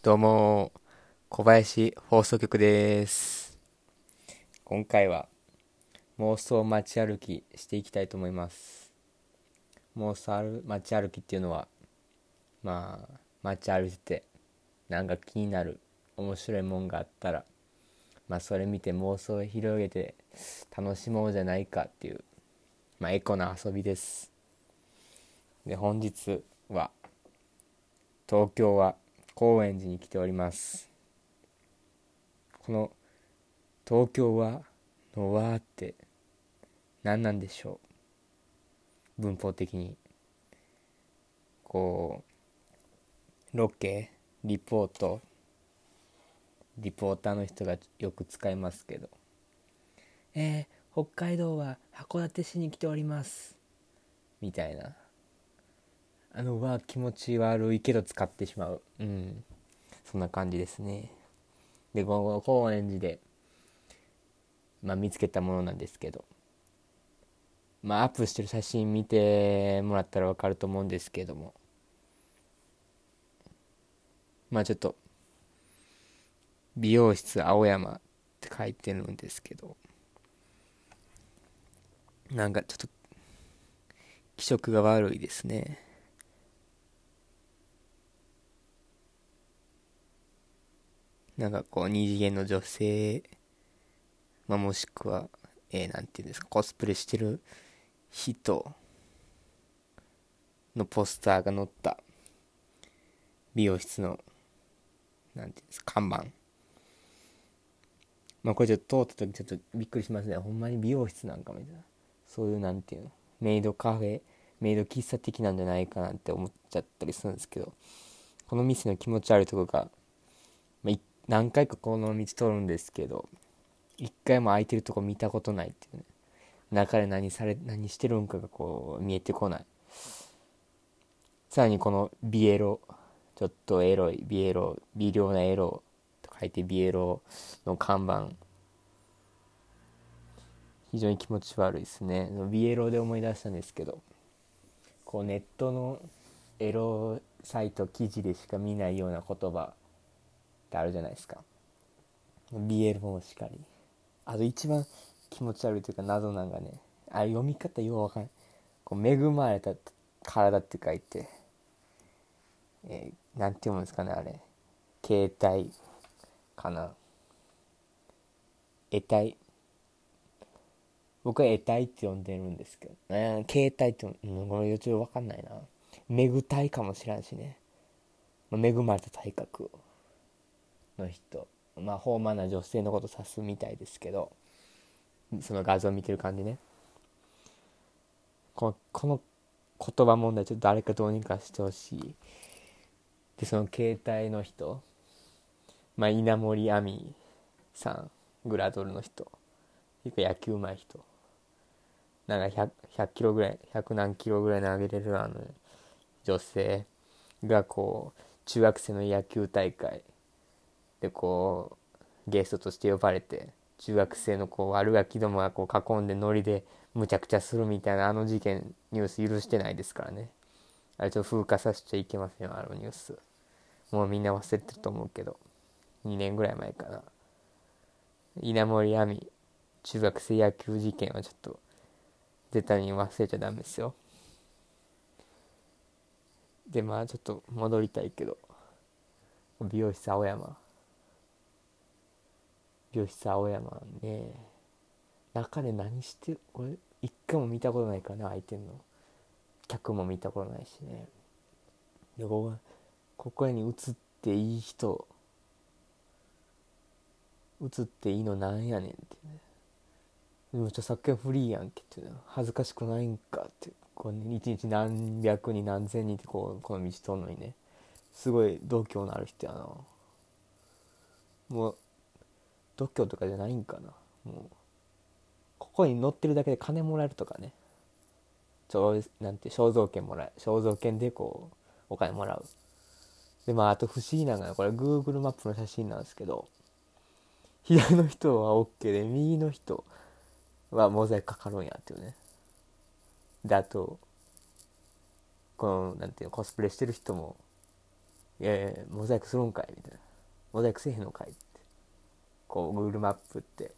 どうも、小林放送局です。今回は妄想街歩きしていきたいと思います。妄想街歩きっていうのは、まあ、街歩いてて、なんか気になる面白いもんがあったら、まあそれ見て妄想を広げて楽しもうじゃないかっていう、まあエコな遊びです。で、本日は、東京は高円寺に来ております。この東京はのわーって何なんでしょう？文法的に。こうロケリポートリポーターの人がよく使いますけど。えー、北海道は函館市に来ております。みたいな。あのは気持ち悪いけど使ってしまう。うん。そんな感じですね。でこの高円寺で、まあ、見つけたものなんですけど。まあアップしてる写真見てもらったら分かると思うんですけども。まあちょっと美容室青山って書いてるんですけど。なんかちょっと気色が悪いですね。なんかこう二次元の女性、まあ、もしくは、えー、なんていうんですかコスプレしてる人のポスターが載った美容室のなんていうんですか看板。まあこれちょっと通った時ちょっとびっくりしますね。ほんまに美容室なんかみたいな。そういうなんていうのメイドカフェメイド喫茶的なんじゃないかなって思っちゃったりするんですけどこの店の気持ち悪いところが、何回かこの道通るんですけど一回も空いてるとこ見たことないっていうね。中で何され何してるんかがこう見えてこない。さらにこのビエロちょっとエロいビエロ微量なエロと書いてビエロの看板。非常に気持ち悪いですね。ビエロで思い出したんですけどこうネットのエロサイト記事でしか見ないような言葉ってあるじゃないですか。BL もしかり。あと一番気持ち悪いというか謎なんがねあれ読み方ようわかん。ないこう恵まれた体って書いてえー、なんて読むんですかねあれ。携帯かな。得体。僕は得体って呼んでるんですけど、ね、携帯って、うん、これちょっとわかんないな。恵体かもしれんしね、恵まれた体格を。の人まあ豊満な女性のこと指すみたいですけどその画像を見てる感じね。このこの言葉問題ちょっと誰かどうにかしてほしい。でその携帯の人まあ稲森亜美さんグラドルの人結構野球うまい人。なんか 100, 100キロぐらい100何キロぐらい投げれるあの女性がこう中学生の野球大会でこうゲストとして呼ばれて中学生のこう悪ガキどもがこう囲んでノリでむちゃくちゃするみたいなあの事件ニュース許してないですからね。あれちょっと風化させちゃいけませんよあのニュース。もうみんな忘れてると思うけど。2年ぐらい前かな。稲森亜美中学生野球事件はちょっと絶対に忘れちゃダメですよ。でまあちょっと戻りたいけど。美容室青山。美容室青山ね中で何してる俺一回も見たことないからね空いてんの。客も見たことないしね。でこここに映っていい人。映っていいのなんやねんってね。でも著作権フリーやんけって恥ずかしくないんかってこう、一日何百人何千人ってこうこの道通るのにね。すごい度胸のある人やな。もう度胸とかじゃないんかな。もうここに乗ってるだけで金もらえるとかね。ちょなんて肖像権もらえ肖像権でこうお金もらう。でまああと不思議なのがこれ Google マップの写真なんですけど左の人は OK で右の人はモザイクかかるんやっていうね。であとこのなんていうのコスプレしてる人もいやいやモザイクするんかいみたいな。モザイクせえへんのかいって。こう Google マップって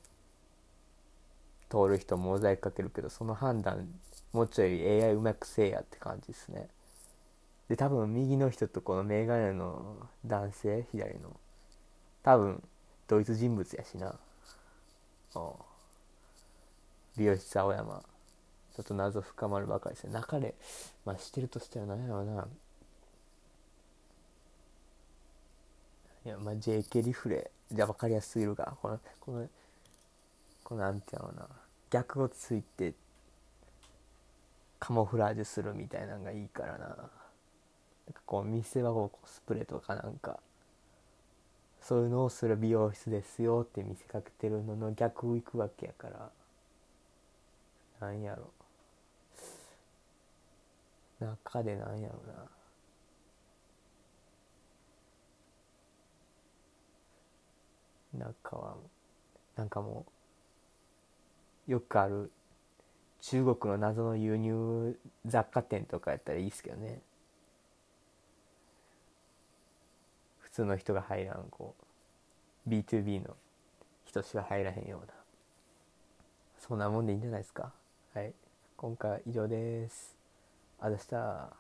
通る人モザイクかけるけどその判断もうちょい AI うまくせえやって感じですね。で多分右の人とこのメガネの男性左の多分同一人物やしな。美容室青山。ちょっと謎深まるばかりですね。中でまあしてるとしたら何やろうな。やまあ JK リフレじゃ分かりやすすぎるがこのこのこのなんていうのな。逆をついてカモフラージュするみたいなのがいいからな。なんかこう店はこうスプレーとかなんかそういうのをする美容室ですよって見せかけてるのの逆をいくわけやから。なんやろ。中でなんやろな。中はなんかもうよくある中国の謎の輸入雑貨店とかやったらいいっすけどね。普通の人が入らんこう B2B の人しか入らへんような。そんなもんでいいんじゃないですか。はい。今回は以上です。あざした。